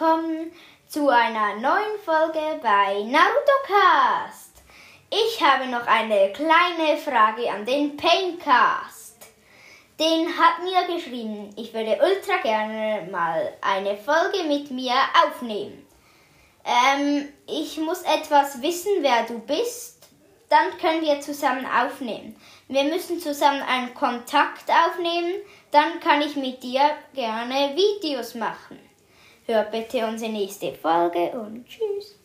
willkommen zu einer neuen Folge bei Naruto Cast. Ich habe noch eine kleine Frage an den Paincast. Den hat mir geschrieben, ich würde ultra gerne mal eine Folge mit mir aufnehmen. Ähm, ich muss etwas wissen, wer du bist. Dann können wir zusammen aufnehmen. Wir müssen zusammen einen Kontakt aufnehmen. Dann kann ich mit dir gerne Videos machen. Hör bitte unsere nächste Folge und tschüss.